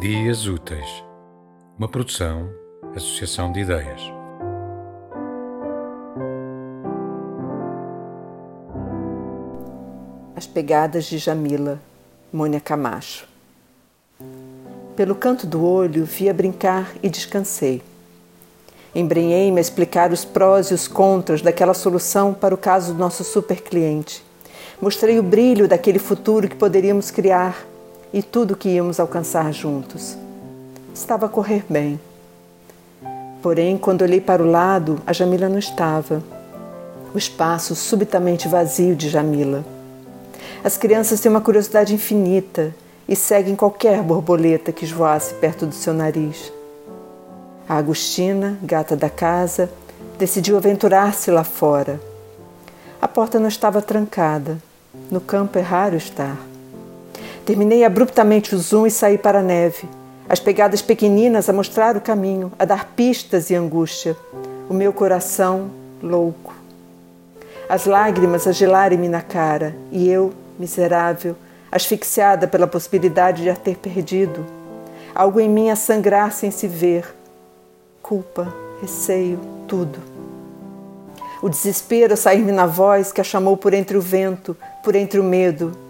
Dias Úteis, uma produção, associação de ideias. As pegadas de Jamila, Mônia Camacho. Pelo canto do olho via brincar e descansei. Embrenhei-me a explicar os prós e os contras daquela solução para o caso do nosso supercliente. Mostrei o brilho daquele futuro que poderíamos criar e tudo que íamos alcançar juntos. Estava a correr bem. Porém, quando olhei para o lado, a Jamila não estava. O espaço subitamente vazio de Jamila. As crianças têm uma curiosidade infinita e seguem qualquer borboleta que esvoasse perto do seu nariz. A Agostina, gata da casa, decidiu aventurar-se lá fora. A porta não estava trancada. No campo é raro estar. Terminei abruptamente o zoom e saí para a neve. As pegadas pequeninas a mostrar o caminho, a dar pistas e angústia. O meu coração louco. As lágrimas a gelarem-me na cara e eu, miserável, asfixiada pela possibilidade de a ter perdido. Algo em mim a sangrar sem se ver. Culpa, receio, tudo. O desespero a sair-me na voz que a chamou por entre o vento, por entre o medo,